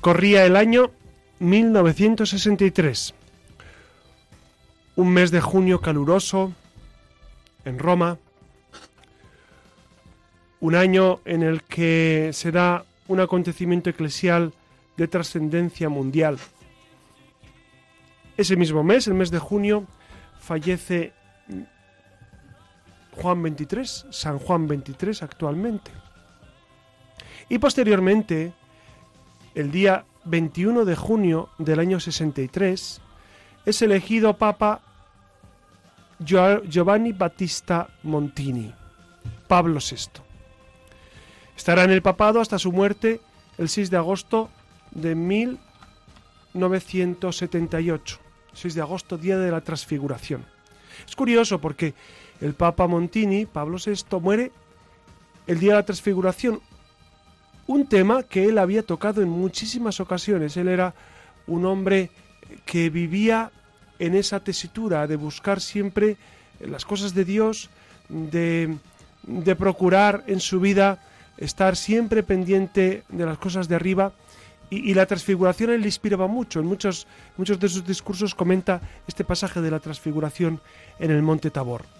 Corría el año 1963. Un mes de junio caluroso en Roma. Un año en el que se da un acontecimiento eclesial de trascendencia mundial. Ese mismo mes, el mes de junio, fallece Juan 23, San Juan 23 actualmente. Y posteriormente, el día 21 de junio del año 63, es elegido Papa Giovanni Battista Montini, Pablo VI. Estará en el papado hasta su muerte el 6 de agosto de 1978, 6 de agosto, día de la transfiguración. Es curioso porque el Papa Montini, Pablo VI, muere el día de la transfiguración, un tema que él había tocado en muchísimas ocasiones. Él era un hombre que vivía en esa tesitura de buscar siempre las cosas de Dios, de, procurar en su vida estar siempre pendiente de las cosas de arriba. Y, la transfiguración él le inspiraba mucho. En muchos, muchos de sus discursos comenta este pasaje de la transfiguración en el monte Tabor.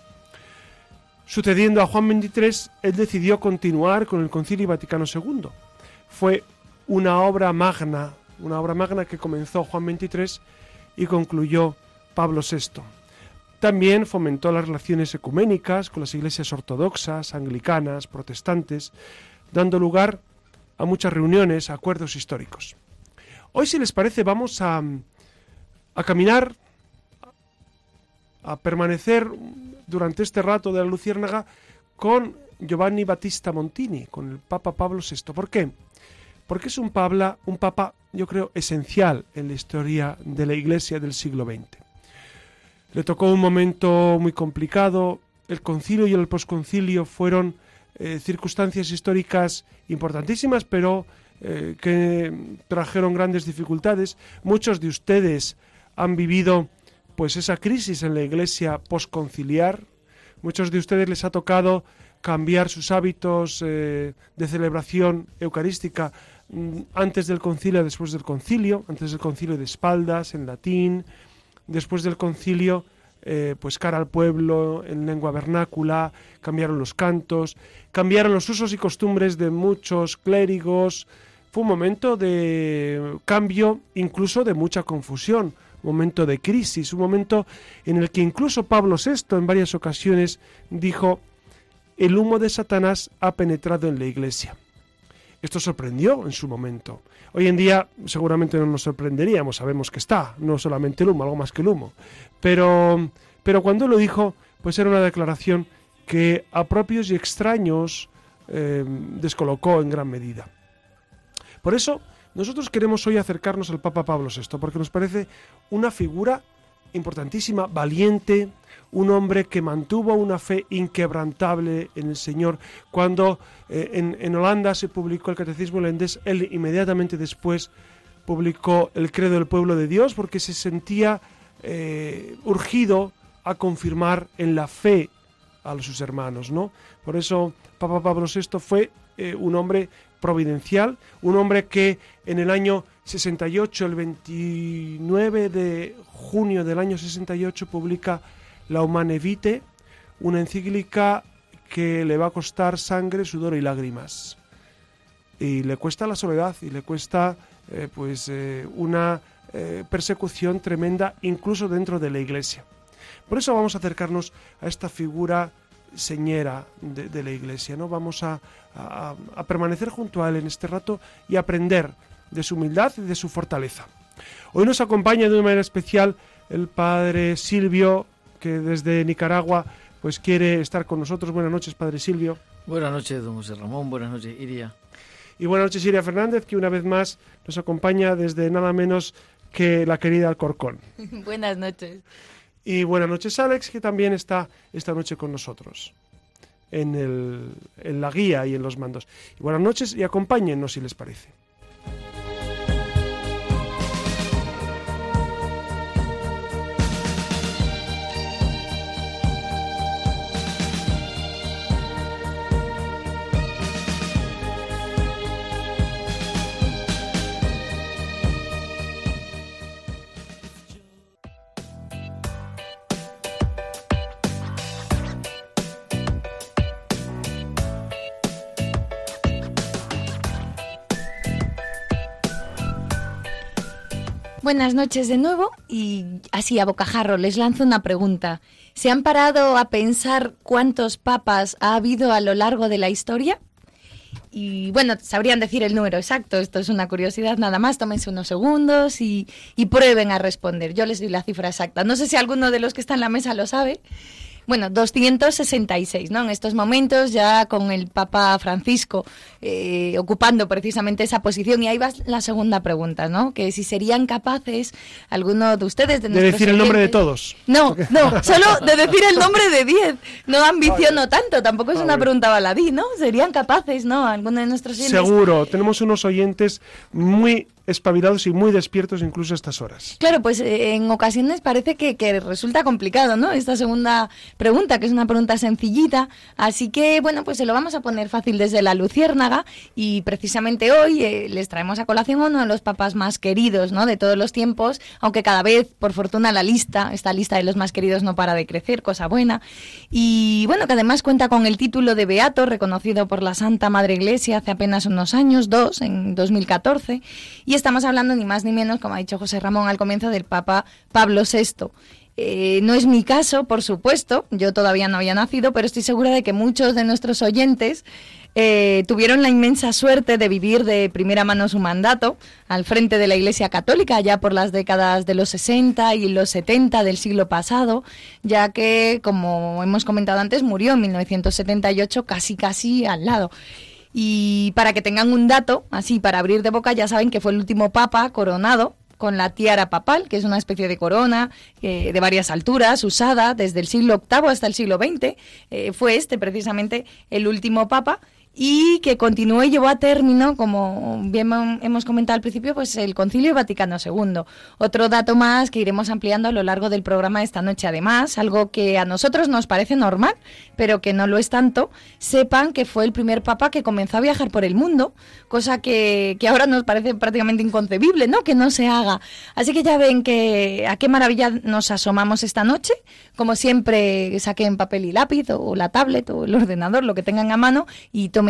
Sucediendo a Juan XXIII, él decidió continuar con el Concilio Vaticano II. Fue una obra magna, una obra magna que comenzó Juan XXIII y concluyó Pablo VI. También fomentó las relaciones ecuménicas con las iglesias ortodoxas, anglicanas, protestantes, dando lugar a muchas reuniones, acuerdos históricos. Hoy, si les parece, vamos a, a caminar, a permanecer durante este rato de la Luciérnaga con Giovanni Battista Montini, con el Papa Pablo VI. ¿Por qué? Porque es un papa, un papa, yo creo, esencial en la historia de la Iglesia del siglo XX. Le tocó un momento muy complicado, el concilio y el posconcilio fueron eh, circunstancias históricas importantísimas, pero eh, que trajeron grandes dificultades. Muchos de ustedes han vivido pues esa crisis en la iglesia posconciliar. Muchos de ustedes les ha tocado cambiar sus hábitos eh, de celebración eucarística mm, antes del concilio, después del concilio, antes del concilio de espaldas, en latín, después del concilio, eh, pues cara al pueblo, en lengua vernácula, cambiaron los cantos, cambiaron los usos y costumbres de muchos clérigos. Fue un momento de cambio, incluso de mucha confusión momento de crisis, un momento en el que incluso Pablo VI en varias ocasiones dijo, el humo de Satanás ha penetrado en la iglesia. Esto sorprendió en su momento. Hoy en día seguramente no nos sorprenderíamos, sabemos que está, no solamente el humo, algo más que el humo. Pero, pero cuando lo dijo, pues era una declaración que a propios y extraños eh, descolocó en gran medida. Por eso nosotros queremos hoy acercarnos al Papa Pablo VI porque nos parece una figura importantísima, valiente, un hombre que mantuvo una fe inquebrantable en el Señor. Cuando eh, en, Holanda se publicó el Catecismo holandés, él inmediatamente después publicó el Credo del Pueblo de Dios porque se sentía eh, urgido a confirmar en la fe a sus hermanos, ¿no? Por eso Papa Pablo VI fue eh, un hombre providencial, un hombre que en el año 68, el 29 de junio del año 68, publica La Humane Vitae, una encíclica que le va a costar sangre, sudor y lágrimas. Y le cuesta la soledad y le cuesta eh, pues eh, una persecución tremenda incluso dentro de la iglesia. Por eso vamos a acercarnos a esta figura señera de, la iglesia, ¿no? Vamos a, a, permanecer junto a él en este rato y aprender de su humildad y de su fortaleza. Hoy nos acompaña de una manera especial el padre Silvio, que desde Nicaragua pues quiere estar con nosotros. Buenas noches, Padre Silvio. Buenas noches, don José Ramón. Buenas noches, Iria. Y buenas noches, Iria Fernández, que una vez más nos acompaña desde nada menos que la querida Alcorcón. buenas noches. Y buenas noches, Alex, que también está esta noche con nosotros en, el, en la guía y en los mandos. Y buenas noches y acompáñennos si les parece. Buenas noches de nuevo y así a bocajarro les lanzo una pregunta. ¿Se han parado a pensar cuántos papas ha habido a lo largo de la historia? Y bueno, sabrían decir el número exacto, esto es una curiosidad nada más, tómense unos segundos y, y prueben a responder. Yo les doy la cifra exacta. No sé si alguno de los que está en la mesa lo sabe, bueno, 266, ¿no? En estos momentos, ya con el Papa Francisco eh, ocupando precisamente esa posición. Y ahí va la segunda pregunta, ¿no? Que si serían capaces, alguno de ustedes... De, de decir el nombre de todos. No, no, solo de decir el nombre de 10. No ambiciono tanto, tampoco es una pregunta baladí, ¿no? Serían capaces, ¿no? Alguno de nuestros oyentes. Seguro, tenemos unos oyentes muy espabilados y muy despiertos incluso a estas horas. Claro, pues eh, en ocasiones parece que, que, resulta complicado, ¿no? Esta segunda pregunta, que es una pregunta sencillita. Así que, bueno, pues se lo vamos a poner fácil desde la Luciérnaga y precisamente hoy eh, les traemos a colación uno de los papas más queridos, ¿no? De todos los tiempos, aunque cada vez, por fortuna, la lista, esta lista de los más queridos no para de crecer, cosa buena. Y, bueno, que además cuenta con el título de Beato, reconocido por la Santa Madre Iglesia hace apenas unos años, dos, en 2014. Y estamos hablando ni más ni menos, como ha dicho José Ramón al comienzo, del Papa Pablo VI. Eh, no es mi caso, por supuesto, yo todavía no había nacido, pero estoy segura de que muchos de nuestros oyentes eh, tuvieron la inmensa suerte de vivir de primera mano su mandato al frente de la Iglesia Católica ya por las décadas de los 60 y los 70 del siglo pasado, ya que, como hemos comentado antes, murió en 1978 casi casi al lado. Y para que tengan un dato, así para abrir de boca, ya saben que fue el último papa coronado con la tiara papal, que es una especie de corona eh, de varias alturas, usada desde el siglo VIII hasta el siglo XX. Eh, fue este precisamente el último papa y que continuó y llevó a término, como bien hemos comentado al principio, pues el Concilio Vaticano II. Otro dato más que iremos ampliando a lo largo del programa esta noche. Además, algo que a nosotros nos parece normal, pero que no lo es tanto, sepan que fue el primer papa que comenzó a viajar por el mundo, cosa que, que ahora nos parece prácticamente inconcebible, ¿no? Que no se haga. Así que ya ven que a qué maravilla nos asomamos esta noche. Como siempre, saquen papel y lápiz o la tablet o el ordenador, lo que tengan a mano, y tomen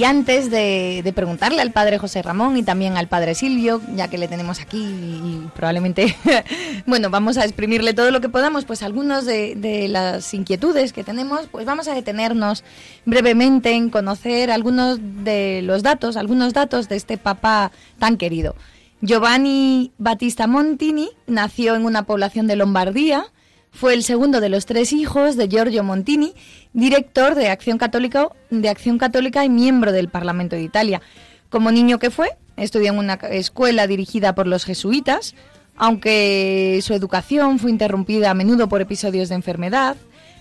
Y antes de, preguntarle al padre José Ramón y también al padre Silvio, ya que le tenemos aquí y probablemente, bueno, vamos a exprimirle todo lo que podamos, pues algunas de, de, las inquietudes que tenemos, pues vamos a detenernos brevemente en conocer algunos de los datos, algunos datos de este papá tan querido. Giovanni Battista Montini nació en una población de Lombardía, fue el segundo de los tres hijos de Giorgio Montini, director de Acción Católica, y miembro del Parlamento de Italia. Como niño que fue, estudió en una escuela dirigida por los jesuitas, aunque su educación fue interrumpida a menudo por episodios de enfermedad.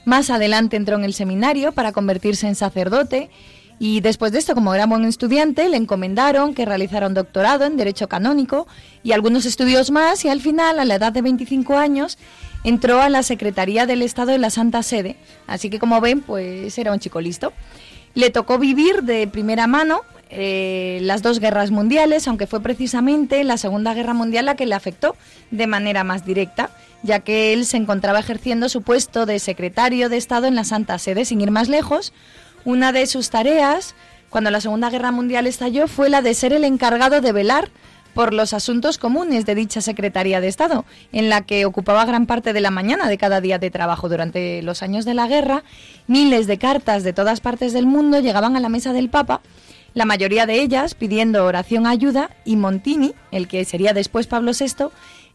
Más adelante entró en el seminario para convertirse en sacerdote Y después de esto, como era buen estudiante, le encomendaron que realizara un doctorado en Derecho Canónico y algunos estudios más y al final, a la edad de 25 años, entró a la Secretaría del Estado de la Santa Sede. Así que como ven, pues era un chico listo. Le tocó vivir de primera mano eh, las dos guerras mundiales, aunque fue precisamente la Segunda Guerra Mundial la que le afectó de manera más directa, ya que él se encontraba ejerciendo su puesto de secretario de Estado en la Santa Sede. Sin ir más lejos, una de sus tareas, cuando la Segunda Guerra Mundial estalló, fue la de ser el encargado de velar por los asuntos comunes de dicha Secretaría de Estado, en la que ocupaba gran parte de la mañana de cada día de trabajo. Durante los años de la guerra, miles de cartas de todas partes del mundo llegaban a la mesa del Papa, la mayoría de ellas pidiendo oración ayuda, y Montini, el que sería después Pablo VI,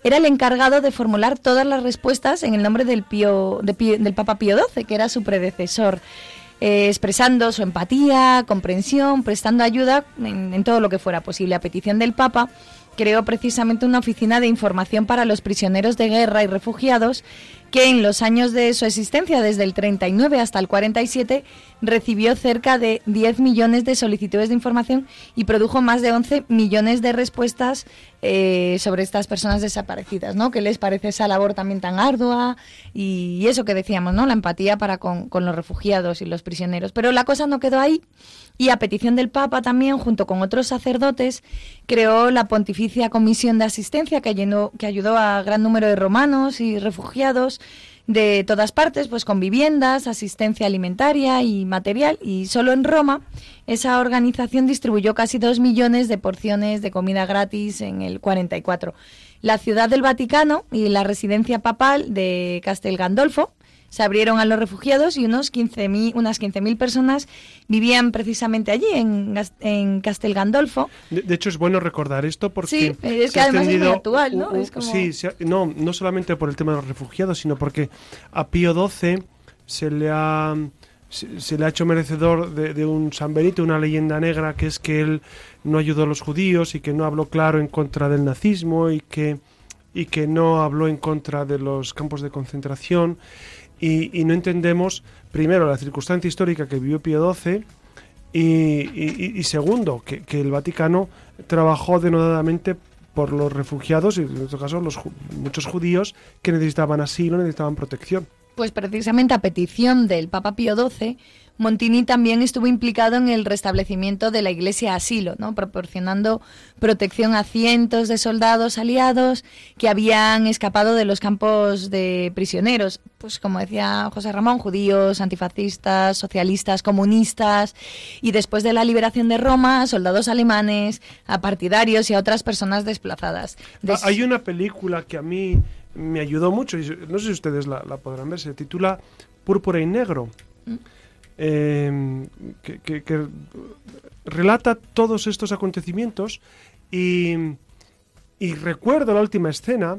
era el encargado de formular todas las respuestas en el nombre del, Pío, del Papa Pío XII, que era su predecesor. Eh, expresando su empatía, comprensión, prestando ayuda en, en todo lo que fuera posible. A petición del Papa, creó precisamente una oficina de información para los prisioneros de guerra y refugiados que en los años de su existencia, desde el 39 hasta el 47, recibió cerca de 10 millones de solicitudes de información y produjo más de 11 millones de respuestas eh, sobre estas personas desaparecidas, ¿no? ¿Qué les parece esa labor también tan ardua? Y, eso que decíamos, ¿no? La empatía para con, con los refugiados y los prisioneros. Pero la cosa no quedó ahí y a petición del Papa también, junto con otros sacerdotes, creó la Pontificia Comisión de Asistencia que, ayudó a gran número de romanos y refugiados de todas partes, pues con viviendas, asistencia alimentaria y material. Y solo en Roma esa organización distribuyó casi dos millones de porciones de comida gratis en el 44. La ciudad del Vaticano y la residencia papal de Castel Gandolfo se abrieron a los refugiados y unos 15 unas 15.000 personas vivían precisamente allí, en, en Castel Gandolfo. De, hecho, es bueno recordar esto porque... Sí, es que además es muy actual, ¿no? Sí, no, no solamente por el tema de los refugiados, sino porque a Pío XII se le ha se, le ha hecho merecedor de, de, un San Benito, una leyenda negra, que es que él no ayudó a los judíos y que no habló claro en contra del nazismo y que, y que no habló en contra de los campos de concentración y, no entendemos, primero, la circunstancia histórica que vivió Pío XII y, segundo, que, el Vaticano trabajó denodadamente por los refugiados y en este caso los muchos judíos que necesitaban asilo, necesitaban protección. Pues precisamente a petición del Papa Pío XII, Montini también estuvo implicado en el restablecimiento de la iglesia asilo, ¿no? proporcionando protección a cientos de soldados aliados que habían escapado de los campos de prisioneros, pues como decía José Ramón, judíos, antifascistas, socialistas, comunistas, y después de la liberación de Roma, soldados alemanes, a partidarios y a otras personas desplazadas. Ah, hay una película que a mí me ayudó mucho, y no sé si ustedes la, podrán ver, se titula Púrpura y Negro. Mm. Em, que, relata todos estos acontecimientos y, recuerdo la última escena,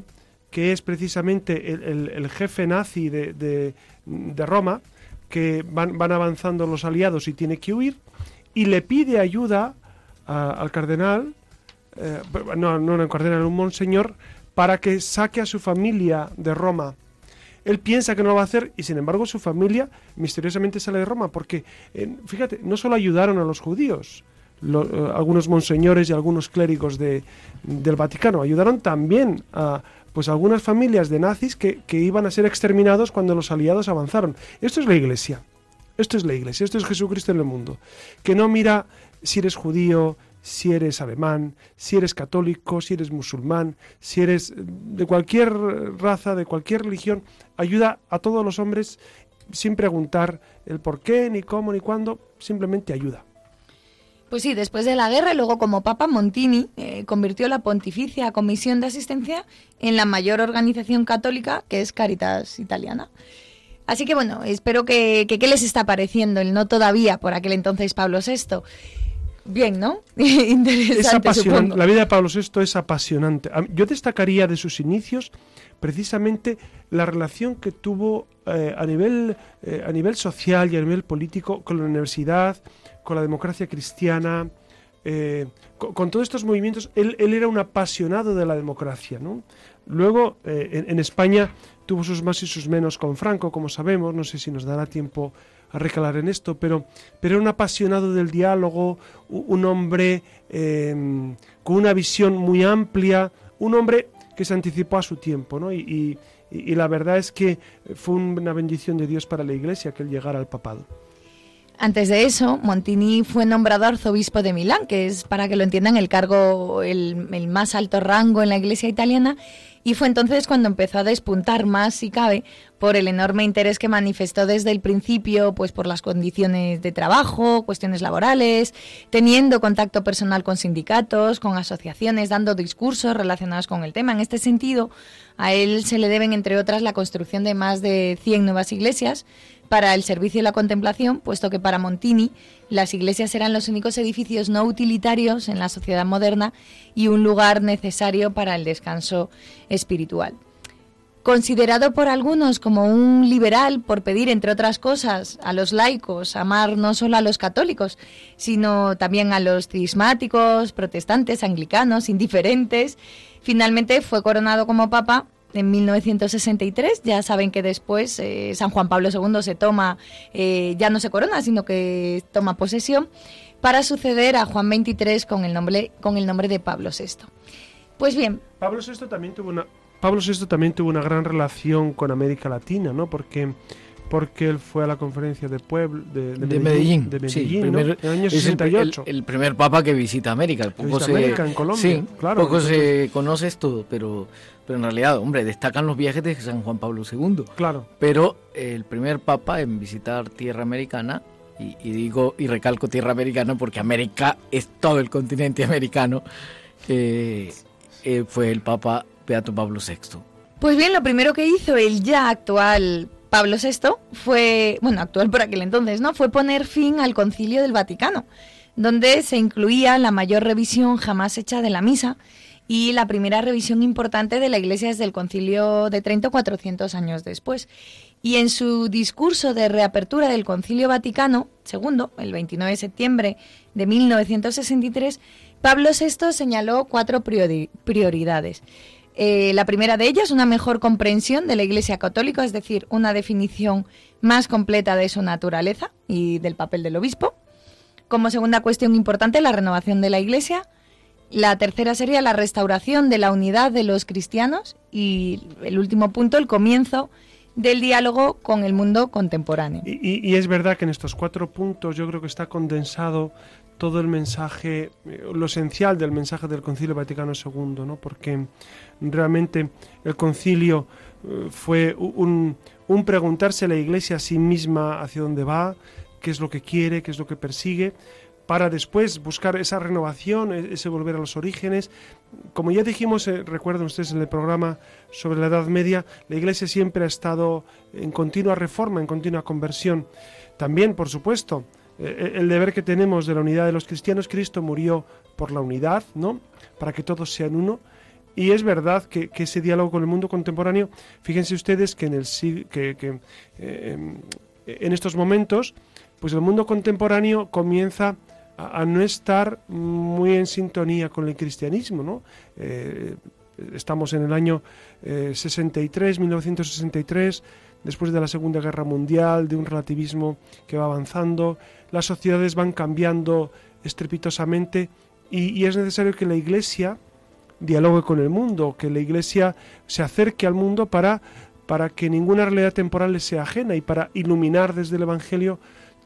que es precisamente el, jefe nazi de, Roma, que van, avanzando los aliados y tiene que huir, y le pide ayuda al cardenal, eh, no, no al cardenal, un monseñor, para que saque a su familia de Roma él piensa que no lo va a hacer y sin embargo su familia misteriosamente sale de Roma porque, eh, fíjate, no solo ayudaron a los judíos, eh, algunos monseñores y algunos clérigos de, del Vaticano, ayudaron también a pues algunas familias de nazis que, que iban a ser exterminados cuando los aliados avanzaron. Esto es la iglesia. Esto es la iglesia, esto es Jesucristo en el mundo, que no mira si eres judío, si eres alemán, si eres católico, si eres musulmán, si eres de cualquier raza, de cualquier religión, ayuda a todos los hombres sin preguntar el por qué, ni cómo, ni cuándo, simplemente ayuda. Pues sí, después de la guerra, luego como Papa Montini eh, convirtió la Pontificia Comisión de Asistencia en la mayor organización católica que es Caritas Italiana. Así que bueno, espero que, que qué les está pareciendo el no todavía por aquel entonces Pablo VI. Bien, ¿no? Interesante. Es La vida de Pablo VI es apasionante. Yo destacaría de sus inicios precisamente la relación que tuvo eh, a, nivel, eh, a nivel social y a nivel político con la universidad, con la democracia cristiana, eh, con, con todos estos movimientos, él, él era un apasionado de la democracia, ¿no? Luego, en, en España tuvo sus más y sus menos con Franco, como sabemos, no sé si nos dará tiempo a recalar en esto, pero, pero era un apasionado del diálogo, un hombre eh, con una visión muy amplia, un hombre que se anticipó a su tiempo, ¿no? Y la verdad es que fue una bendición de Dios para la Iglesia que él llegara al papado. Antes de eso, Montini fue nombrado arzobispo de Milán, que es, para que lo entiendan, el cargo, el, el más alto rango en la Iglesia italiana, y fue entonces cuando empezó a despuntar más, si cabe, por el enorme interés que manifestó desde el principio, pues por las condiciones de trabajo, cuestiones laborales, teniendo contacto personal con sindicatos, con asociaciones, dando discursos relacionados con el tema. En este sentido, a él se le deben, entre otras, la construcción de más de 100 nuevas iglesias, para el servicio y la contemplación, puesto que para Montini las iglesias eran los únicos edificios no utilitarios en la sociedad moderna y un lugar necesario para el descanso espiritual. Considerado por algunos como un liberal por pedir, entre otras cosas, a los laicos amar no solo a los católicos, sino también a los cismáticos, protestantes, anglicanos, indiferentes, finalmente fue coronado como papa en 1963. Ya saben que después eh, San Juan Pablo II se toma, eh, ya no se corona, sino que toma posesión para suceder a Juan XXIII con el nombre, con el nombre de Pablo VI. Pues bien, Pablo VI también tuvo una Pablo VI también tuvo una gran relación con América Latina, ¿no? Porque porque él fue a la conferencia de Puebla de, De Medellín. de sí, Medellín, ¿no? primer- el año es el- 68. El, el primer papa que visita América. Poco visita se, América, en Colombia, sí, claro, Poco entonces- se conoce esto, pero, pero en realidad, hombre, destacan los viajes de San Juan Pablo II. Claro. Pero el primer papa en visitar tierra americana, y, y digo y recalco tierra americana porque América es todo el continente americano, eh, eh, fue el papa Beato Pablo VI. Pues bien, lo primero que hizo el ya actual Pablo VI fue, bueno, actual por aquel entonces, ¿no? Fue poner fin al concilio del Vaticano, donde se incluía la mayor revisión jamás hecha de la misa y la primera revisión importante de la Iglesia desde el concilio de Trento 400 años después. Y en su discurso de reapertura del Concilio Vaticano II, el 29 de septiembre de 1963, Pablo VI señaló cuatro priori- prioridades. Eh, la primera de ellas, una mejor comprensión de la Iglesia Católica, es decir, una definición más completa de su naturaleza y del papel del obispo. Como segunda cuestión importante, la renovación de la Iglesia. La tercera sería la restauración de la unidad de los cristianos. Y el último punto, el comienzo del diálogo con el mundo contemporáneo. Y, y- es verdad que en estos cuatro puntos yo creo que está condensado todo el mensaje, eh, lo esencial del mensaje del Concilio Vaticano II, ¿no? Porque realmente el concilio eh, fue un, un preguntarse a la Iglesia a sí misma hacia dónde va, qué es lo que quiere, qué es lo que persigue, para después buscar esa renovación, e- ese volver a los orígenes. Como ya dijimos, eh, recuerden ustedes en el programa sobre la Edad Media, la Iglesia siempre ha estado en continua reforma, en continua conversión. También, por supuesto, eh, el deber que tenemos de la unidad de los cristianos, Cristo murió por la unidad, ¿no? Para que todos sean uno. Y es verdad que, ese diálogo con el mundo contemporáneo, fíjense ustedes que en el que, que, eh, en estos momentos, pues el mundo contemporáneo comienza a, no estar muy en sintonía con el cristianismo, ¿no? Eh, estamos en el año eh, 63, 1963, después de la Segunda Guerra Mundial, de un relativismo que va avanzando, las sociedades van cambiando estrepitosamente y es necesario que la Iglesia dialogue con el mundo, que la Iglesia se acerque al mundo para, para que ninguna realidad temporal le sea ajena y para iluminar desde el Evangelio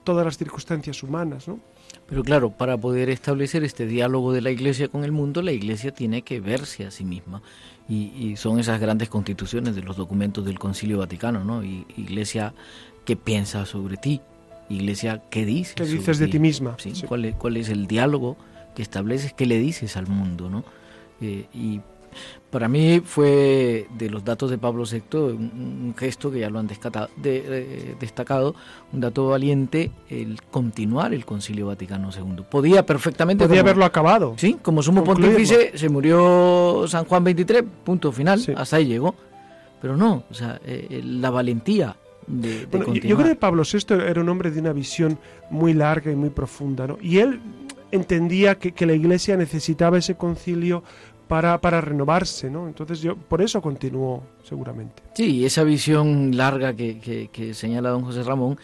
todas las circunstancias humanas, ¿no? Pero claro, para poder establecer este diálogo de la Iglesia con el mundo, la Iglesia tiene que verse a sí misma. Y, y son esas grandes constituciones de los documentos del Concilio Vaticano, ¿no? Y, iglesia, ¿qué piensa sobre ti? Iglesia, ¿qué dices? ¿Qué sobre dices de ti misma? ¿Sí? Sí. ¿Cuál, es, ¿Cuál es el diálogo que estableces? ¿Qué le dices al mundo, no? Eh, y para mí fue de los datos de Pablo VI un, un gesto que ya lo han de- eh, destacado, un dato valiente, el continuar el Concilio Vaticano II. Podía perfectamente... Podía como- haberlo acabado. Sí, como sumo Concluirlo. pontífice se murió San Juan XXIII, punto final, Sí. hasta ahí llegó. Pero no, o sea, eh, la valentía de, de Bueno, yo- creo que Pablo VI era un hombre de una visión muy larga y muy profunda, ¿no? Y él entendía que, que la Iglesia necesitaba ese concilio para, para, renovarse, ¿no? Entonces yo por eso continuó seguramente. Sí, esa visión larga que, que, que señala don José Ramón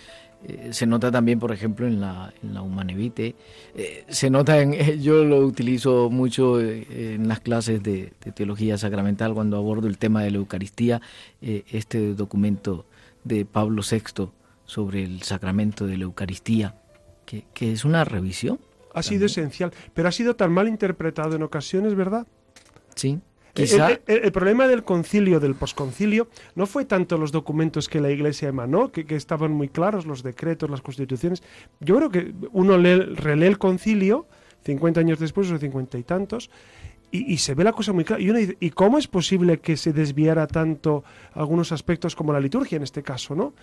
eh, se nota también, por ejemplo, en la, en la Humanevite. Eh, se nota, en, yo lo utilizo mucho eh, en las clases de, de, teología sacramental cuando abordo el tema de la Eucaristía, este documento de Pablo VI sobre el sacramento de la Eucaristía, que, que es una revisión. Ha también. sido esencial, pero ha sido tan mal interpretado en ocasiones, ¿verdad? Sí. Quizá... El, el, el, problema del concilio, del posconcilio, no fue tanto los documentos que la Iglesia emanó, que, que, estaban muy claros, los decretos, las constituciones. Yo creo que uno lee, relee el concilio, 50 años después o 50 y tantos, y, y, se ve la cosa muy clara. Y uno dice, ¿y cómo es posible que se desviara tanto algunos aspectos como la liturgia en este caso, no?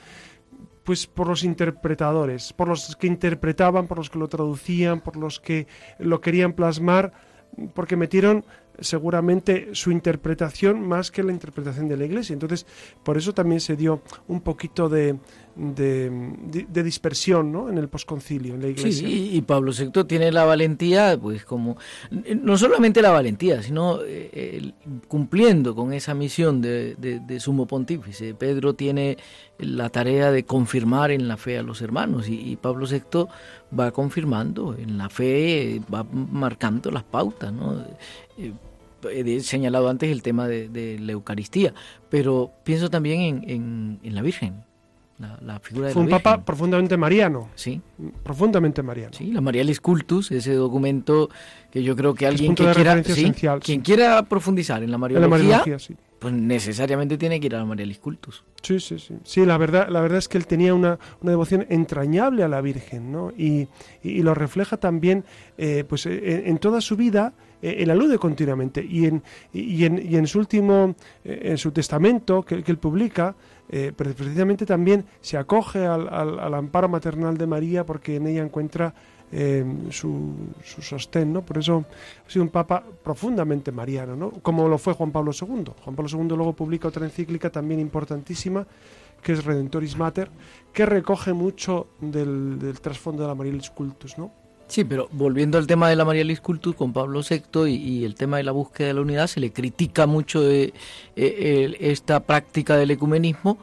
Pues por los interpretadores, por los que interpretaban, por los que lo traducían, por los que lo querían plasmar, porque metieron seguramente su interpretación más que la interpretación de la Iglesia. Entonces, por eso también se dio un poquito de, de, de dispersión ¿no? en el posconcilio, en la Iglesia. Sí, y Pablo VI tiene la valentía, pues como, no solamente la valentía, sino eh, cumpliendo con esa misión de, de, de, sumo pontífice. Pedro tiene la tarea de confirmar en la fe a los hermanos y, y Pablo VI va confirmando en la fe, va marcando las pautas, ¿no? Eh, he señalado antes el tema de, de, la Eucaristía, pero pienso también en, en, en la Virgen, la, la, figura de Fue la un Virgen. papa profundamente mariano. Sí. Profundamente mariano. Sí, la Marialis Cultus, ese documento que yo creo que alguien que quiera, sí, esencial, quien sí. quiera profundizar en la Mariología, en la Mariología sí. pues necesariamente tiene que ir a la Marialis Cultus. Sí, sí, sí. Sí, la verdad, la verdad es que él tenía una, una devoción entrañable a la Virgen, ¿no? Y, y, y lo refleja también, eh, pues, en, en toda su vida él alude continuamente y en, y en, y en su último, eh, en su testamento que, él publica, eh, precisamente también se acoge al, al, al, amparo maternal de María porque en ella encuentra eh, su, su, sostén, ¿no? Por eso ha sido un papa profundamente mariano, ¿no? Como lo fue Juan Pablo II. Juan Pablo II luego publica otra encíclica también importantísima que es Redentoris Mater, que recoge mucho del, trasfondo de la Marialis Cultus, ¿no? Sí, pero volviendo al tema de la Marialis Cultus con Pablo VI y, y, el tema de la búsqueda de la unidad, se le critica mucho de, eh, esta práctica del ecumenismo,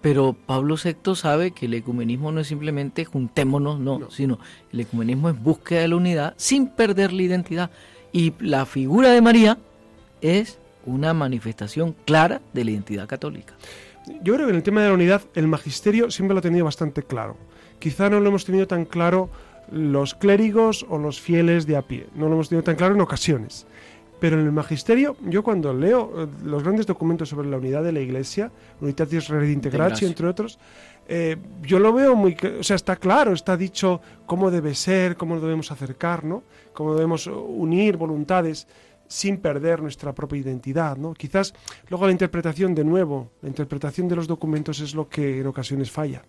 pero Pablo VI sabe que el ecumenismo no es simplemente juntémonos, no, no, sino el ecumenismo es búsqueda de la unidad sin perder la identidad. Y la figura de María es una manifestación clara de la identidad católica. Yo creo que en el tema de la unidad el magisterio siempre lo ha tenido bastante claro. Quizá no lo hemos tenido tan claro los clérigos o los fieles de a pie. No lo hemos tenido tan claro en ocasiones. Pero en el magisterio, yo cuando leo eh, los grandes documentos sobre la unidad de la Iglesia, Unitatis Redintegratio, entre otros, eh, yo lo veo muy... O sea, está claro, está dicho cómo debe ser, cómo debemos acercar, ¿no? Cómo debemos unir voluntades sin perder nuestra propia identidad, ¿no? Quizás luego la interpretación, de nuevo, la interpretación de los documentos es lo que en ocasiones falla.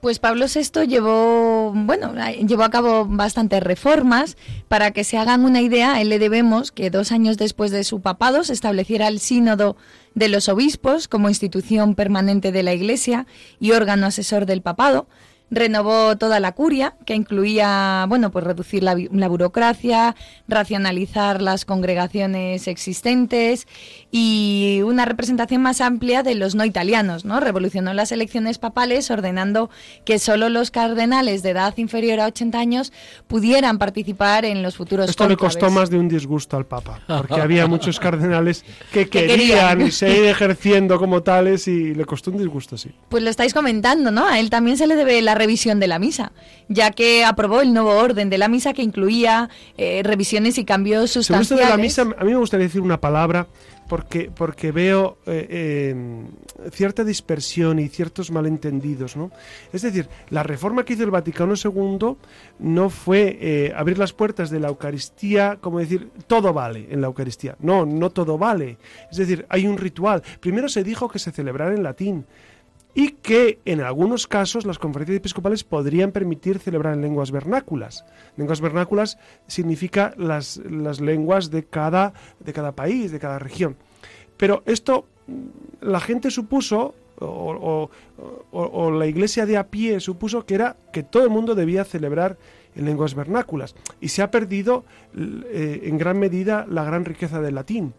Pues Pablo VI llevó, bueno, llevó a cabo bastantes reformas. Para que se hagan una idea, a él le debemos que dos años después de su papado se estableciera el sínodo de los obispos como institución permanente de la Iglesia y órgano asesor del papado. Renovó toda la curia, que incluía, bueno, pues reducir la, la, burocracia, racionalizar las congregaciones existentes y una representación más amplia de los no italianos, ¿no? Revolucionó las elecciones papales ordenando que solo los cardenales de edad inferior a 80 años pudieran participar en los futuros Esto cónclaves. le costó más de un disgusto al Papa, porque había muchos cardenales que querían, querían. seguir ejerciendo como tales y le costó un disgusto, sí. Pues lo estáis comentando, ¿no? A él también se le debe la revisión de la misa, ya que aprobó el nuevo orden de la misa que incluía eh, revisiones y cambios sustanciales. Sobre esto de la misa, a mí me gustaría decir una palabra porque, porque veo eh, eh, cierta dispersión y ciertos malentendidos. ¿no? Es decir, la reforma que hizo el Vaticano II no fue eh, abrir las puertas de la Eucaristía, como decir, todo vale en la Eucaristía. No, no todo vale. Es decir, hay un ritual. Primero se dijo que se celebrara en latín y que en algunos casos las conferencias episcopales podrían permitir celebrar en lenguas vernáculas. Lenguas vernáculas significa las, las lenguas de cada, de cada país, de cada región. Pero esto la gente supuso o, la iglesia de a pie supuso que era que todo el mundo debía celebrar en lenguas vernáculas y se ha perdido eh, en gran medida la gran riqueza del latín.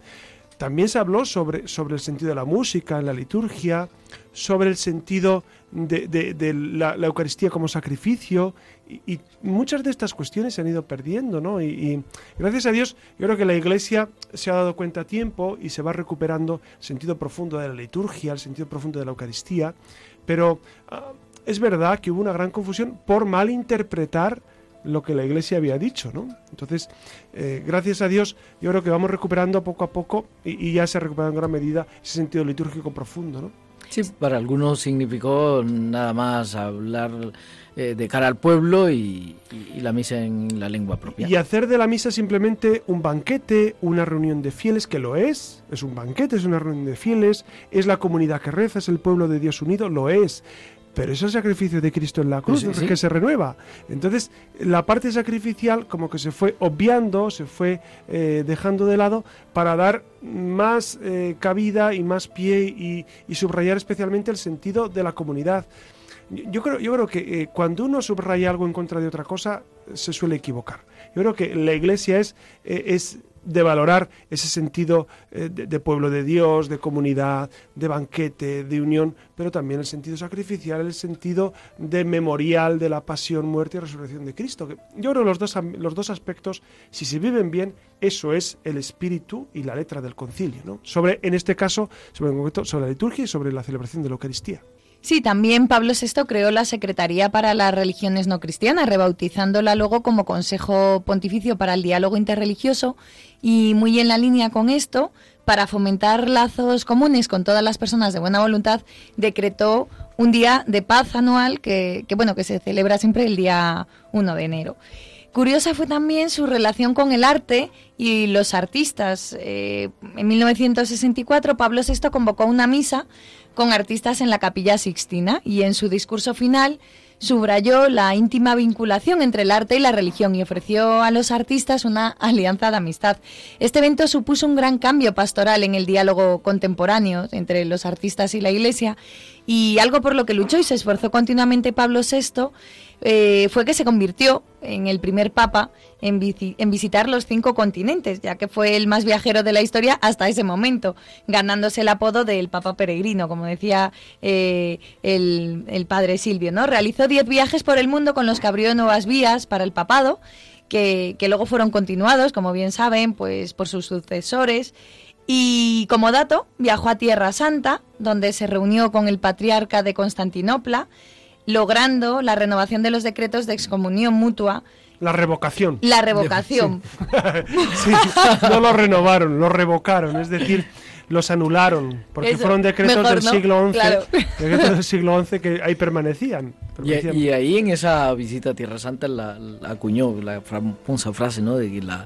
También se habló sobre, sobre el sentido de la música en la liturgia, sobre el sentido de, la, Eucaristía como sacrificio y, muchas de estas cuestiones se han ido perdiendo, ¿no? Y, gracias a Dios yo creo que la Iglesia se ha dado cuenta a tiempo y se va recuperando el sentido profundo de la liturgia, el sentido profundo de la Eucaristía, pero ah, es verdad que hubo una gran confusión por malinterpretar lo que la Iglesia había dicho, ¿no? Entonces, eh, gracias a Dios, yo creo que vamos recuperando poco a poco y, ya se ha recuperado en gran medida ese sentido litúrgico profundo, ¿no? Sí, para algunos significó nada más hablar eh, de cara al pueblo y, la misa en la lengua propia. Y hacer de la misa simplemente un banquete, una reunión de fieles, que lo es, es un banquete, es una reunión de fieles, es la comunidad que reza, es el pueblo de Dios unido, lo es pero es el sacrificio de Cristo en la cruz que se renueva. Entonces, la parte sacrificial como que se fue obviando, se fue eh, dejando de lado para dar más eh, cabida y más pie y, subrayar especialmente el sentido de la comunidad. Yo creo, yo creo que eh, cuando uno subraya algo en contra de otra cosa, se suele equivocar. Yo creo que la iglesia es, es de valorar ese sentido eh, de, pueblo de Dios, de comunidad, de banquete, de unión, pero también el sentido sacrificial, el sentido de memorial de la pasión, muerte y resurrección de Cristo. Yo creo que los dos, los dos aspectos, si se viven bien, eso es el espíritu y la letra del concilio. Sobre, en este caso, sobre, sobre la liturgia y sobre la celebración de la Eucaristía. Sí, también Pablo VI creó la Secretaría para las Religiones No Cristianas, rebautizándola luego como Consejo Pontificio para el Diálogo Interreligioso y muy en la línea con esto, para fomentar lazos comunes con todas las personas de buena voluntad, decretó un día de paz anual que, bueno, que se celebra siempre el día 1 de enero. Curiosa fue también su relación con el arte y los artistas. Eh, en 1964 Pablo VI convocó una misa con artistas en la capilla Sixtina y en su discurso final subrayó la íntima vinculación entre el arte y la religión y ofreció a los artistas una alianza de amistad. Este evento supuso un gran cambio pastoral en el diálogo contemporáneo entre los artistas y la Iglesia y algo por lo que luchó y se esforzó continuamente Pablo VI eh, fue que se convirtió en el primer papa en, visitar los cinco continentes, ya que fue el más viajero de la historia hasta ese momento, ganándose el apodo del papa peregrino, como decía eh, el, padre Silvio. ¿no? Realizó diez viajes por el mundo con los que abrió nuevas vías para el papado, que, que luego fueron continuados, como bien saben, pues por sus sucesores. Y como dato, viajó a Tierra Santa, donde se reunió con el patriarca de Constantinopla, logrando la renovación de los decretos de excomunión mutua. La revocación. La revocación. Sí. no lo renovaron, lo revocaron, es decir, los anularon, porque fueron decretos del siglo XI, decretos del siglo XI que ahí permanecían. Y, ahí en esa visita a Tierra Santa la, acuñó la famosa frase, ¿no? De que la,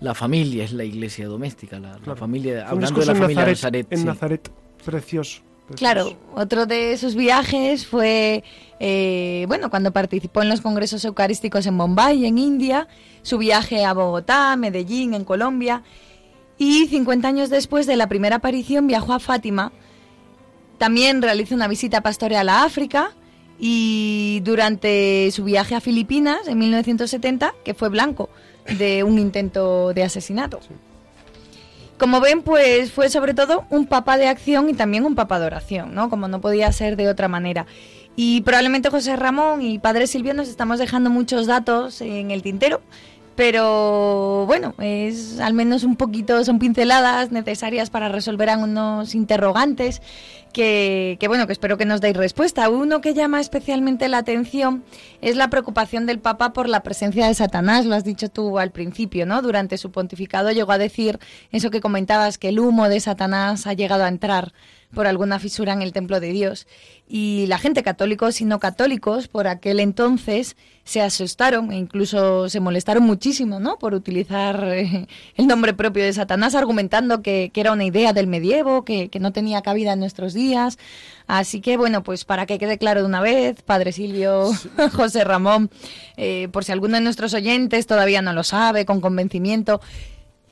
la, familia es la iglesia doméstica, la, familia, hablando de la familia de Nazaret. En Nazaret, precioso. Claro, otro de sus viajes fue, eh, bueno, cuando participó en los congresos eucarísticos en Bombay, en India, su viaje a Bogotá, Medellín, en Colombia, y 50 años después de la primera aparición viajó a Fátima. También realizó una visita pastoral a África y durante su viaje a Filipinas en 1970, que fue blanco de un intento de asesinato. Como ven, pues fue sobre todo un papa de acción y también un papa de oración, ¿no? Como no podía ser de otra manera. Y probablemente José Ramón y Padre Silvio nos estamos dejando muchos datos en el tintero, pero bueno, es al menos un poquito, son pinceladas necesarias para resolver algunos interrogantes que, bueno, que espero que nos deis respuesta. Uno que llama especialmente la atención es la preocupación del Papa por la presencia de Satanás, lo has dicho tú al principio, ¿no? Durante su pontificado llegó a decir eso que comentabas, que el humo de Satanás ha llegado a entrar por alguna fisura en el templo de Dios. Y la gente, católicos y no católicos, por aquel entonces se asustaron e incluso se molestaron muchísimo ¿no? por utilizar eh, el nombre propio de Satanás, argumentando que, era una idea del medievo, que, no tenía cabida en nuestros días. Así que, bueno, pues para que quede claro de una vez, Padre Silvio, José Ramón, eh, por si alguno de nuestros oyentes todavía no lo sabe con convencimiento,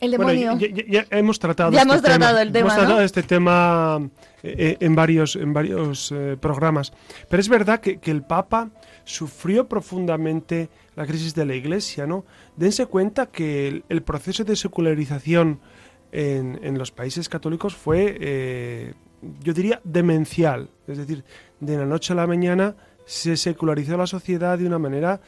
El demonio. ya, hemos tratado, ya este hemos tratado el tema. Hemos tratado este tema eh, en varios, en varios eh, programas. Pero es verdad que, que, el Papa sufrió profundamente la crisis de la Iglesia, ¿no? Dense cuenta que el, proceso de secularización en, en, los países católicos fue, eh, yo diría, demencial. Es decir, de la noche a la mañana se secularizó la sociedad de una manera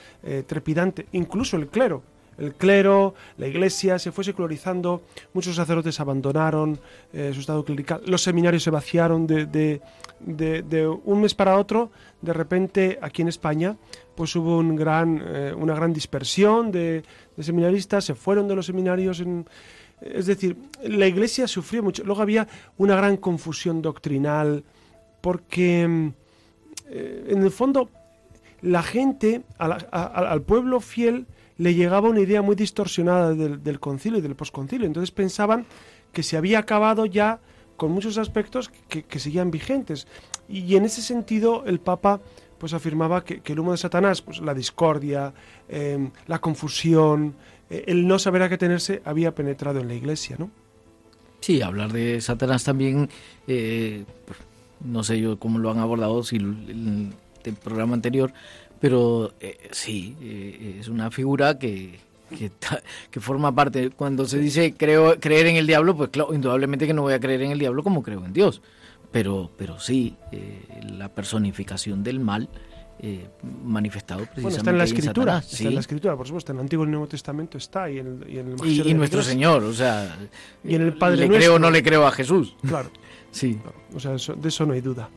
trepidante. Incluso el clero el clero, la iglesia se fue secularizando, muchos sacerdotes abandonaron eh, su estado clerical, los seminarios se vaciaron de, un mes para otro, de repente aquí en España pues hubo un gran, eh, una gran dispersión de, seminaristas, se fueron de los seminarios Es decir, la iglesia sufrió mucho. Luego había una gran confusión doctrinal, porque eh, en el fondo la gente, al pueblo fiel, le llegaba una idea muy distorsionada del, concilio y del posconcilio. Entonces pensaban que se había acabado ya con muchos aspectos que, seguían vigentes. Y, en ese sentido el Papa pues afirmaba que, el humo de Satanás, pues la discordia, em, la confusión, eh, el no saber a qué tenerse, había penetrado en la Iglesia, ¿no? Sí, hablar de Satanás también, eh, pues, no sé yo cómo lo han abordado, si el, el programa anterior, pero eh, sí, eh, es una figura que, que, forma parte. Cuando se dice creo, creer en el diablo, pues claro, indudablemente que no voy a creer en el diablo como creo en Dios. Pero, pero sí, eh, la personificación del mal manifestado precisamente bueno, está en la escritura, está en la escritura, por supuesto, en el Antiguo y el Nuevo Testamento está y en el, y, nuestro Señor, o sea, y en el Padre le creo o no le creo a Jesús. Claro. Sí. o sea, de eso no hay duda.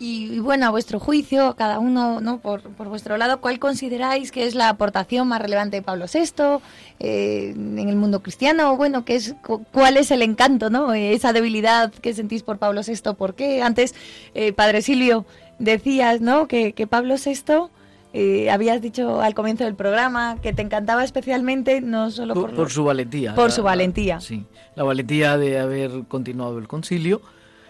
Y, bueno, a vuestro juicio, cada uno ¿no? por, por, vuestro lado, ¿cuál consideráis que es la aportación más relevante de Pablo VI eh, en el mundo cristiano? Bueno, ¿qué es, ¿cuál es el encanto, ¿no? Eh, esa debilidad que sentís por Pablo VI? ¿Por qué? Antes, eh, Padre Silvio, decías ¿no? que, que Pablo VI... habías dicho al comienzo del programa que te encantaba especialmente no solo por, por, su valentía. Por su valentía. sí, la valentía de haber continuado el concilio,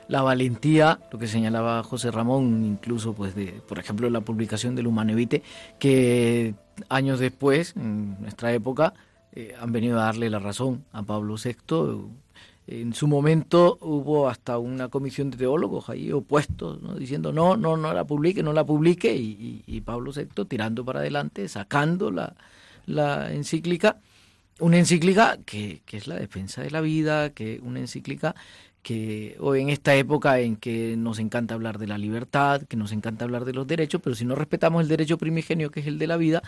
la valentía, lo que señalaba José Ramón, incluso pues de, por ejemplo, la publicación del Humanevite, que años después, en nuestra época, eh, han venido a darle la razón a Pablo VI. En su momento hubo hasta una comisión de teólogos ahí opuestos, diciendo no, no, no la publique, no la publique, y, Pablo VI tirando para adelante, sacando la, la encíclica, una encíclica que, que, es la defensa de la vida, que una encíclica que hoy en esta época en que nos encanta hablar de la libertad, que nos encanta hablar de los derechos, pero si no respetamos el derecho primigenio que es el de la vida,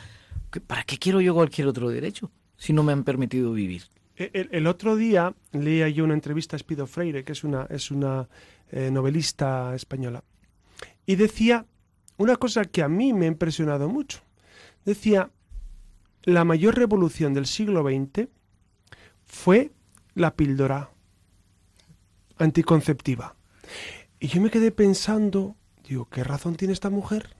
¿para qué quiero yo cualquier otro derecho si no me han permitido vivir? E, el, otro día leía yo una entrevista a Espido Freire, que es una, es una eh, novelista española, y decía una cosa que a mí me ha impresionado mucho. Decía, la mayor revolución del siglo XX fue la píldora anticonceptiva. Y yo me quedé pensando, digo, ¿qué razón tiene esta mujer?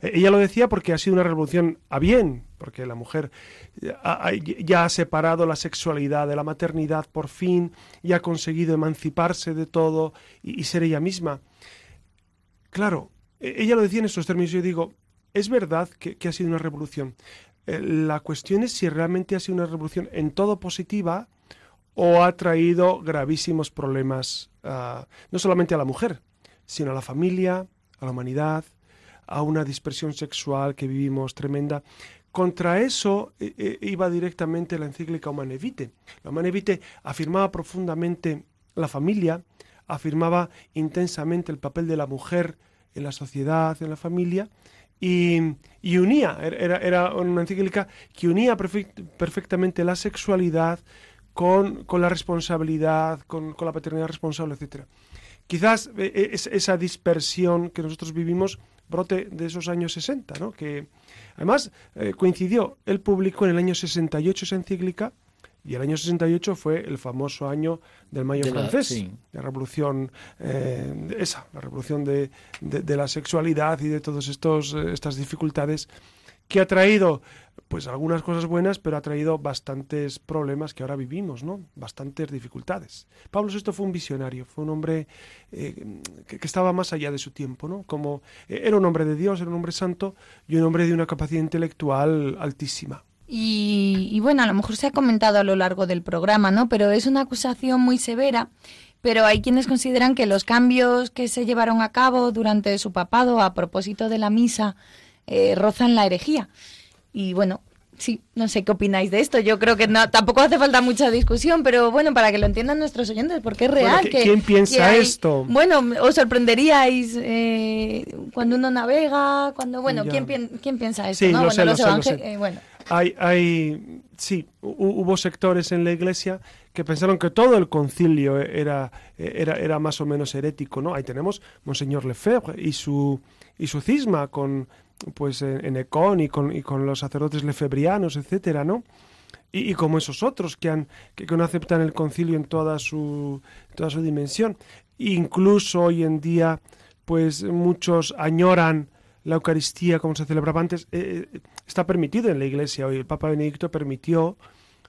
E, ella lo decía porque ha sido una revolución a bien, porque la mujer ya ha separado la sexualidad de la maternidad por fin y ha conseguido emanciparse de todo y, ser ella misma. Claro, e, ella lo decía en estos términos yo digo, es verdad que, que ha sido una revolución. Eh, la cuestión es si realmente ha sido una revolución en todo positiva o ha traído gravísimos problemas ah, no solamente a la mujer, sino a la familia, a la humanidad, a una dispersión sexual que vivimos tremenda. Contra eso eh, eh, iba directamente la encíclica Humane Vitae. La Humane Vitae afirmaba profundamente la familia, afirmaba intensamente el papel de la mujer en la sociedad, en la familia, y, unía, era, era, una encíclica que unía perfectamente la sexualidad, con, la responsabilidad, con, la paternidad responsable, etcétera. Quizás eh, eh, esa dispersión que nosotros vivimos brote de esos años 60, ¿no? que además eh, coincidió, él publicó en el año 68 esa encíclica y el año 68 fue el famoso año del Mayo francés, la, revolución esa, la revolución de, de, la sexualidad y de todas estas dificultades que ha traído pues algunas cosas buenas, pero ha traído bastantes problemas que ahora vivimos, ¿no? Bastantes dificultades. Pablo VI fue un visionario, fue un hombre eh, que, estaba más allá de su tiempo, ¿no? Como eh, era un hombre de Dios, era un hombre santo y un hombre de una capacidad intelectual altísima. Y, y, bueno, a lo mejor se ha comentado a lo largo del programa, ¿no? Pero es una acusación muy severa. Pero hay quienes consideran que los cambios que se llevaron a cabo durante su papado a propósito de la misa eh, rozan la herejía. Y bueno, Sí, no sé qué opináis de esto. Yo creo que no, tampoco hace falta mucha discusión, pero bueno, para que lo entiendan nuestros oyentes, porque es real. que, ¿Quién piensa esto? Bueno, os sorprenderíais eh, cuando uno navega, cuando, bueno, ¿quién, ¿quién, piensa esto? Sí, ¿no? bueno, los sé, bueno. Hay, hay, sí, hubo sectores en la iglesia que pensaron que todo el concilio era, era, era más o menos herético, ¿no? Ahí tenemos Monseñor Lefebvre y su, y su cisma con pues en, Econ y con, los sacerdotes lefebrianos, etcétera, ¿no? Y, como esos otros que, han, que, no aceptan el concilio en toda su, toda su dimensión. Incluso hoy en día, pues muchos añoran la Eucaristía como se celebraba antes. Eh, eh, está permitido en la Iglesia hoy. El Papa Benedicto permitió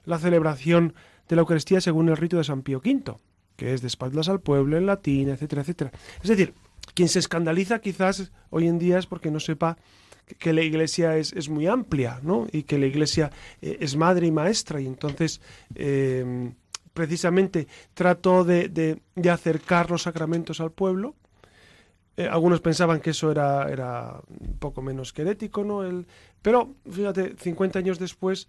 la celebración de la Eucaristía según el rito de San Pío V, que es de espaldas al pueblo, en latín, etcétera, etcétera. Es decir, quien se escandaliza quizás hoy en día es porque no sepa que la iglesia es, es muy amplia, ¿no? Y que la iglesia eh, es madre y maestra, y entonces eh, precisamente trató de, de, acercar los sacramentos al pueblo. Eh, algunos pensaban que eso era, era poco menos que herético, ¿no? El, pero fíjate, 50 años después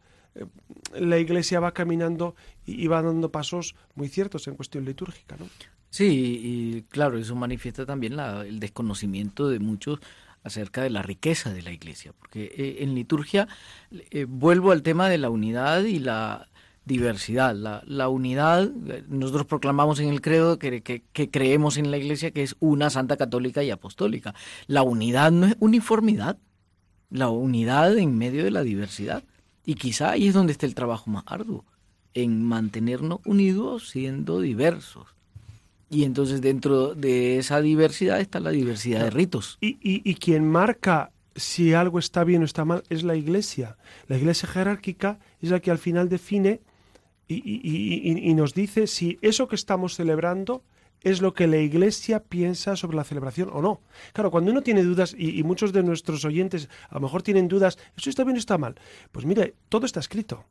la iglesia va caminando y, va dando pasos muy ciertos en cuestión litúrgica, ¿no? Sí, y claro, eso manifiesta también el desconocimiento de muchos acerca de la riqueza de la iglesia, porque eh, en liturgia eh, vuelvo al tema de la unidad y la diversidad. La, unidad, eh, nosotros proclamamos en el credo que, que, creemos en la iglesia que es una santa católica y apostólica. La unidad no es uniformidad, la unidad en medio de la diversidad. Y quizá ahí es donde está el trabajo más arduo, en mantenernos unidos siendo diversos. Y entonces dentro de esa diversidad está la diversidad de ritos. Y, y, quien marca si algo está bien o está mal es la iglesia. La iglesia jerárquica es la que al final define y, y, nos dice si eso que estamos celebrando es lo que la iglesia piensa sobre la celebración o no. Claro, cuando uno tiene dudas, y, muchos de nuestros oyentes a lo mejor tienen dudas, ¿eso está bien o está mal? Pues mire, todo está escrito.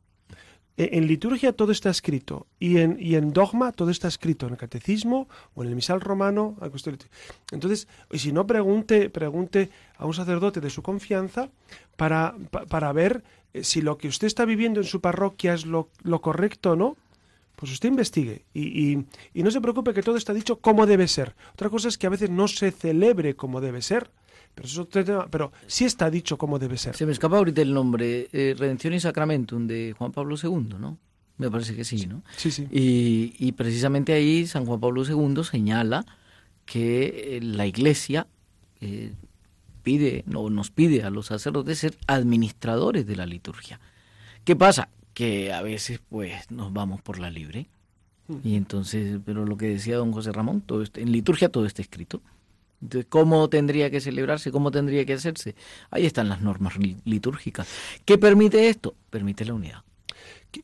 E, en liturgia todo está escrito y en, y en dogma todo está escrito, en el catecismo o en el misal romano. Entonces, si no, pregunte, pregunte a un sacerdote de su confianza para, para ver eh, si lo que usted está viviendo en su parroquia es lo, lo correcto o no. Pues usted investigue y, y, y no se preocupe que todo está dicho como debe ser. Otra cosa es que a veces no se celebre como debe ser. Pero, eso, pero sí está dicho cómo debe ser. Se me escapa ahorita el nombre, eh, Redención y Sacramentum de Juan Pablo II, ¿no? Me parece que sí, ¿no? Sí, sí. Y, precisamente ahí San Juan Pablo II señala que eh, la Iglesia eh, pide, no, nos pide a los sacerdotes ser administradores de la liturgia. ¿Qué pasa? Que a veces pues nos vamos por la libre. Hmm. Y entonces, pero lo que decía don José Ramón, todo en liturgia todo está escrito de cómo tendría que celebrarse, cómo tendría que hacerse. Ahí están las normas litúrgicas. ¿Qué permite esto? Permite la unidad.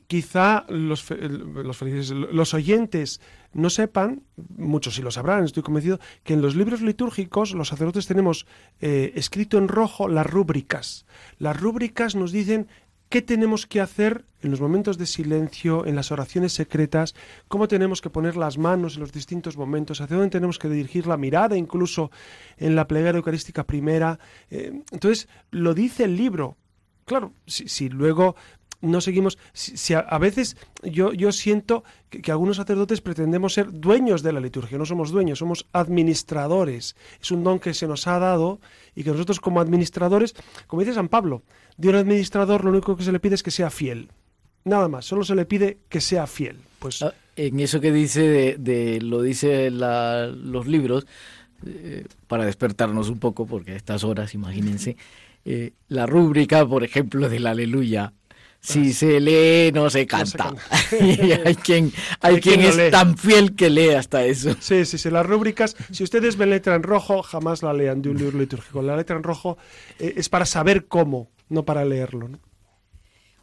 Quizá los, los, los oyentes no sepan, muchos sí lo sabrán, estoy convencido, que en los libros litúrgicos los sacerdotes tenemos eh, escrito en rojo las rúbricas. Las rúbricas nos dicen qué tenemos que hacer en los momentos de silencio, en las oraciones secretas, cómo tenemos que poner las manos en los distintos momentos, hacia dónde tenemos que dirigir la mirada, incluso en la plegaria eucarística primera. Eh, entonces, lo dice el libro. Claro, si, luego no seguimos. Si, a, veces yo, yo siento que, que, algunos sacerdotes pretendemos ser dueños de la liturgia. No somos dueños, somos administradores. Es un don que se nos ha dado y que nosotros, como administradores, como dice San Pablo, de un administrador lo único que se le pide es que sea fiel. Nada más, solo se le pide que sea fiel. Pues ah, en eso que dice de, lo dice los libros eh, para despertarnos un poco porque a estas horas, imagínense, eh, la rúbrica, por ejemplo, del Aleluya si se lee, no se canta. y hay quien, hay, quien, es tan fiel que lee hasta eso. Sí, sí, sí. Las rúbricas, si ustedes ven letra en rojo, jamás la lean de un libro litúrgico. La letra en rojo eh, es para saber cómo no para leerlo.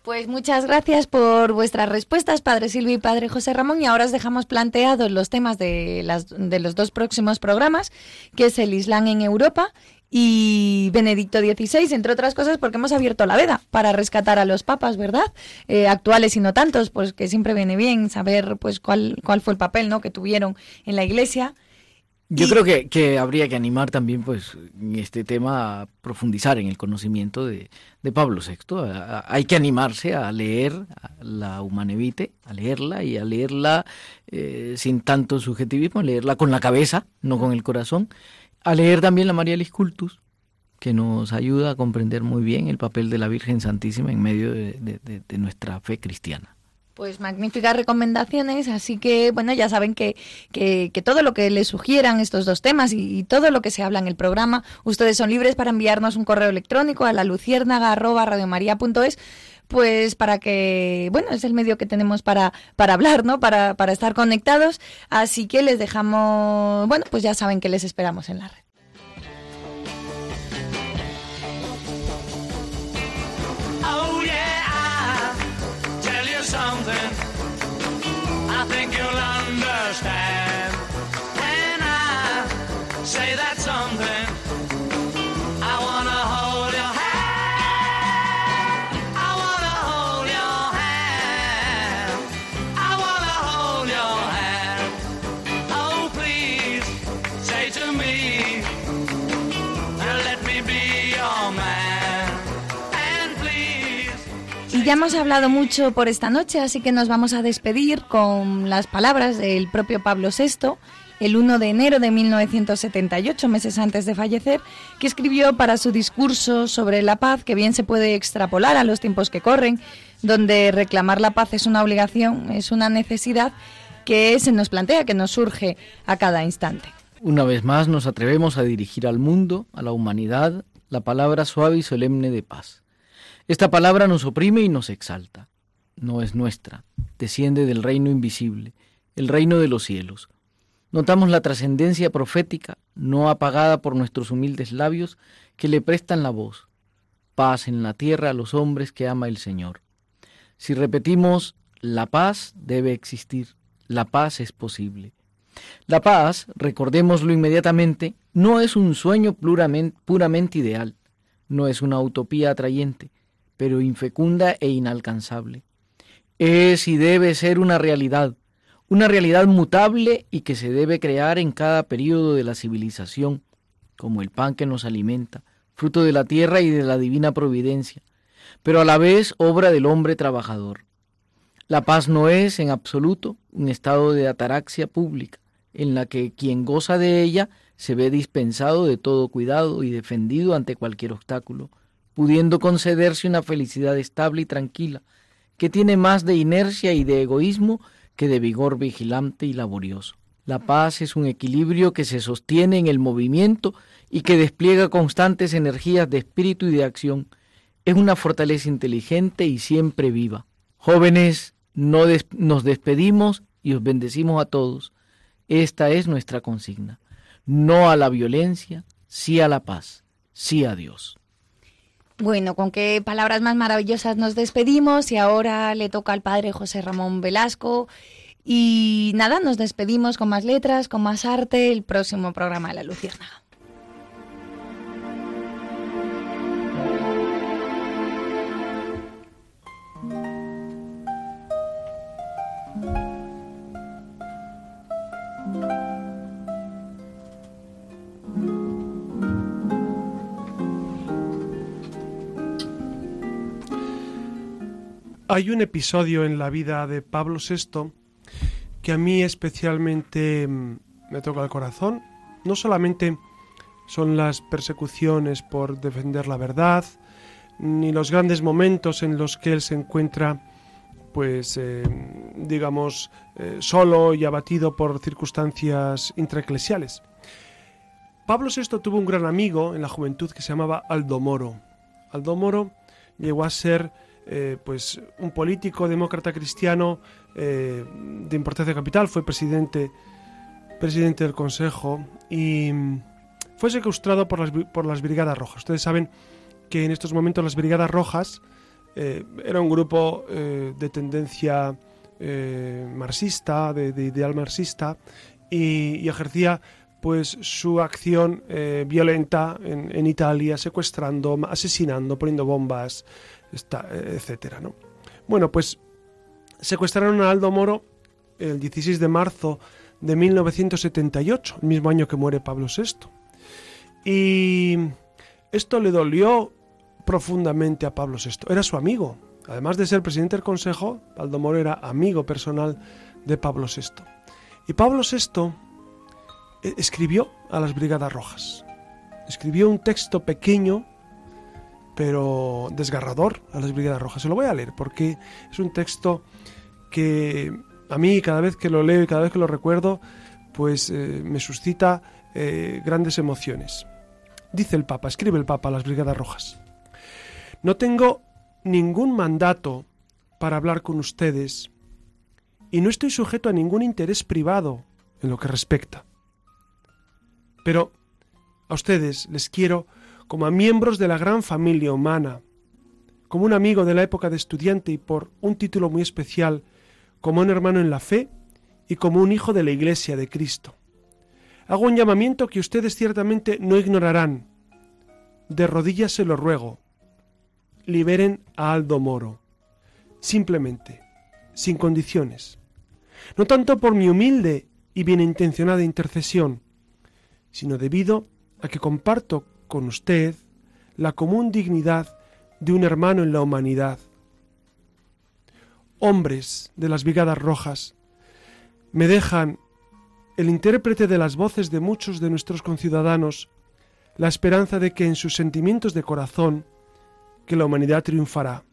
Pues muchas gracias por vuestras respuestas, Padre Silvio y Padre José Ramón. Y ahora os dejamos planteados los temas de, las, de los dos próximos programas, que es el Islam en Europa y Benedicto XVI, entre otras cosas porque hemos abierto la veda para rescatar a los papas, ¿verdad? Eh, actuales y no tantos, pues que siempre viene bien saber pues cuál, cuál fue el papel ¿no? que tuvieron en la Iglesia. Yo creo que, que, habría que animar también, pues, en este tema a profundizar en el conocimiento de, de Pablo VI. hay que animarse a leer la Humanevite, a leerla y a leerla eh, sin tanto subjetivismo, a leerla con la cabeza, no con el corazón, a leer también la María Cultus, que nos ayuda a comprender muy bien el papel de la Virgen Santísima en medio de, de nuestra fe cristiana. Pues magníficas recomendaciones, así que bueno, ya saben que, que, todo lo que les sugieran estos dos temas y, todo lo que se habla en el programa, ustedes son libres para enviarnos un correo electrónico a la luciérnaga@radiomaria.es pues para que, bueno, es el medio que tenemos para, para hablar, ¿no? Para, para estar conectados. Así que les dejamos, bueno, pues ya saben que les esperamos en la red. hashtag. Ya hemos hablado mucho por esta noche, así que nos vamos a despedir con las palabras del propio Pablo VI, el 1 de enero de 1978, meses antes de fallecer, que escribió para su discurso sobre la paz, que bien se puede extrapolar a los tiempos que corren, donde reclamar la paz es una obligación, es una necesidad que se nos plantea, que nos surge a cada instante. Una vez más nos atrevemos a dirigir al mundo, a la humanidad, la palabra suave y solemne de paz. Esta palabra nos oprime y nos exalta. No es nuestra, desciende del reino invisible, el reino de los cielos. Notamos la trascendencia profética, no apagada por nuestros humildes labios, que le prestan la voz. Paz en la tierra a los hombres que ama el Señor. Si repetimos, la paz debe existir, la paz es posible. La paz, recordémoslo inmediatamente, no es un sueño puramente ideal, no es una utopía atrayente, pero infecunda e inalcanzable. Es y debe ser una realidad, una realidad mutable y que se debe crear en cada periodo de la civilización, como el pan que nos alimenta, fruto de la tierra y de la divina providencia, pero a la vez obra del hombre trabajador. La paz no es, en absoluto, un estado de ataraxia pública, en la que quien goza de ella se ve dispensado de todo cuidado y defendido ante cualquier obstáculo, pudiendo concederse una felicidad estable y tranquila, que tiene más de inercia y de egoísmo que de vigor vigilante y laborioso. La paz es un equilibrio que se sostiene en el movimiento y que despliega constantes energías de espíritu y de acción. Es una fortaleza inteligente y siempre viva. Jóvenes, no nos despedimos y os bendecimos a todos. Esta es nuestra consigna. No a la violencia, sí a la paz, sí a Dios. Bueno, con qué palabras más maravillosas nos despedimos y ahora le toca al padre José Ramón Velasco. Y nada, nos despedimos con más letras, con más arte, el próximo programa de La Luciérnaga. Hay un episodio en la vida de Pablo VI que a mí especialmente mm, me toca el corazón. No solamente son las persecuciones por defender la verdad, ni los grandes momentos en los que él se encuentra, pues, eh, digamos, eh, solo y abatido por circunstancias intraeclesiales. Pablo VI tuvo un gran amigo en la juventud que se llamaba Aldo Moro. Aldo Moro llegó a ser eh, pues un político demócrata cristiano eh, de importancia capital, fue presidente, presidente del Consejo y mm, fue secuestrado por las, por las Brigadas Rojas. Ustedes saben que en estos momentos las Brigadas Rojas eh, era un grupo de tendencia marxista, de, ideal marxista, y, ejercía pues su acción eh, violenta en, Italia, secuestrando, asesinando, poniendo bombas, etcétera, ¿no? Bueno, pues secuestraron a Aldo Moro el 16 de marzo de 1978, el mismo año que muere Pablo VI. Y esto le dolió profundamente a Pablo VI. Era su amigo. Además de ser presidente del Consejo, Aldo Moro era amigo personal de Pablo VI. Y Pablo VI eh, escribió a las Brigadas Rojas. Escribió un texto pequeño, pero desgarrador a las Brigadas Rojas. Se lo voy a leer porque es un texto que a mí cada vez que lo leo y cada vez que lo recuerdo, pues eh, me suscita eh, grandes emociones. Dice el Papa, escribe el Papa a las Brigadas Rojas. No tengo ningún mandato para hablar con ustedes y no estoy sujeto a ningún interés privado en lo que respecta. Pero a ustedes les quiero como a miembros de la gran familia humana, como un amigo de la época de estudiante y por un título muy especial, como un hermano en la fe y como un hijo de la Iglesia de Cristo. Hago un llamamiento que ustedes ciertamente no ignorarán. De rodillas se lo ruego. Liberen a Aldo Moro. Simplemente, sin condiciones. No tanto por mi humilde y bien intencionada intercesión, sino debido a que comparto con usted la común dignidad de un hermano en la humanidad. Hombres de las Brigadas Rojas, me dejan el intérprete de las voces de muchos de nuestros conciudadanos la esperanza de que en sus sentimientos de corazón, que la humanidad triunfará.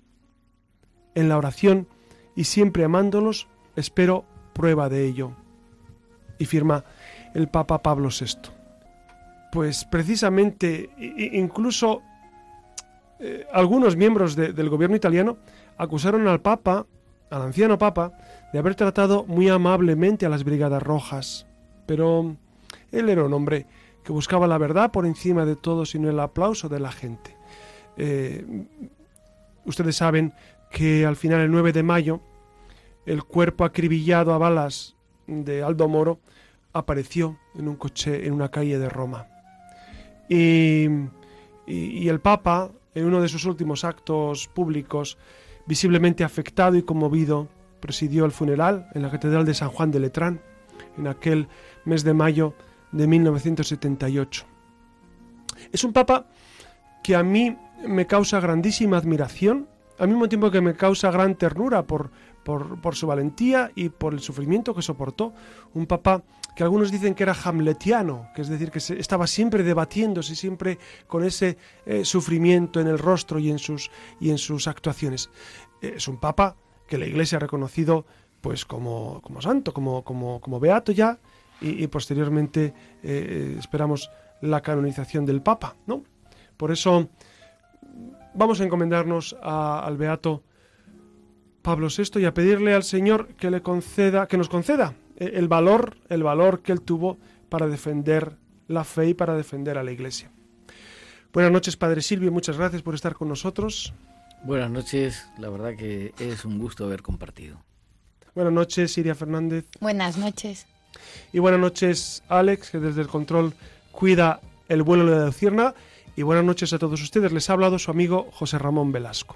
En la oración y siempre amándolos, espero prueba de ello. Y firma el Papa Pablo VI pues precisamente incluso eh, algunos miembros del gobierno italiano acusaron al Papa, al anciano Papa, de haber tratado muy amablemente a las Brigadas Rojas. Pero él era un hombre que buscaba la verdad por encima de todo, sino el aplauso de la gente. Eh, ustedes saben que al final, el 9 de mayo, el cuerpo acribillado a balas de Aldo Moro apareció en un coche en una calle de Roma. Y, el Papa, en uno de sus últimos actos públicos, visiblemente afectado y conmovido, presidió el funeral en la Catedral de San Juan de Letrán en aquel mes de mayo de 1978. Es un Papa que a mí me causa grandísima admiración, al mismo tiempo que me causa gran ternura por, por, su valentía y por el sufrimiento que soportó. Un Papa que algunos dicen que era hamletiano, que es decir, que estaba siempre debatiéndose, siempre con ese eh, sufrimiento en el rostro y en sus, y en sus actuaciones. Eh, es un papa que la Iglesia ha reconocido pues como, como santo, como, como, como beato ya, y, posteriormente eh, esperamos la canonización del papa, ¿no? Por eso vamos a encomendarnos al beato Pablo VI y a pedirle al Señor que le conceda, que nos conceda el valor, el valor que él tuvo para defender la fe y para defender a la Iglesia. Buenas noches, Padre Silvio, muchas gracias por estar con nosotros. Buenas noches, la verdad que es un gusto haber compartido. Buenas noches, Siria Fernández. Buenas noches. Y buenas noches, Alex, que desde el control cuida el vuelo de la Lucierna. Y buenas noches a todos ustedes. Les ha hablado su amigo José Ramón Velasco.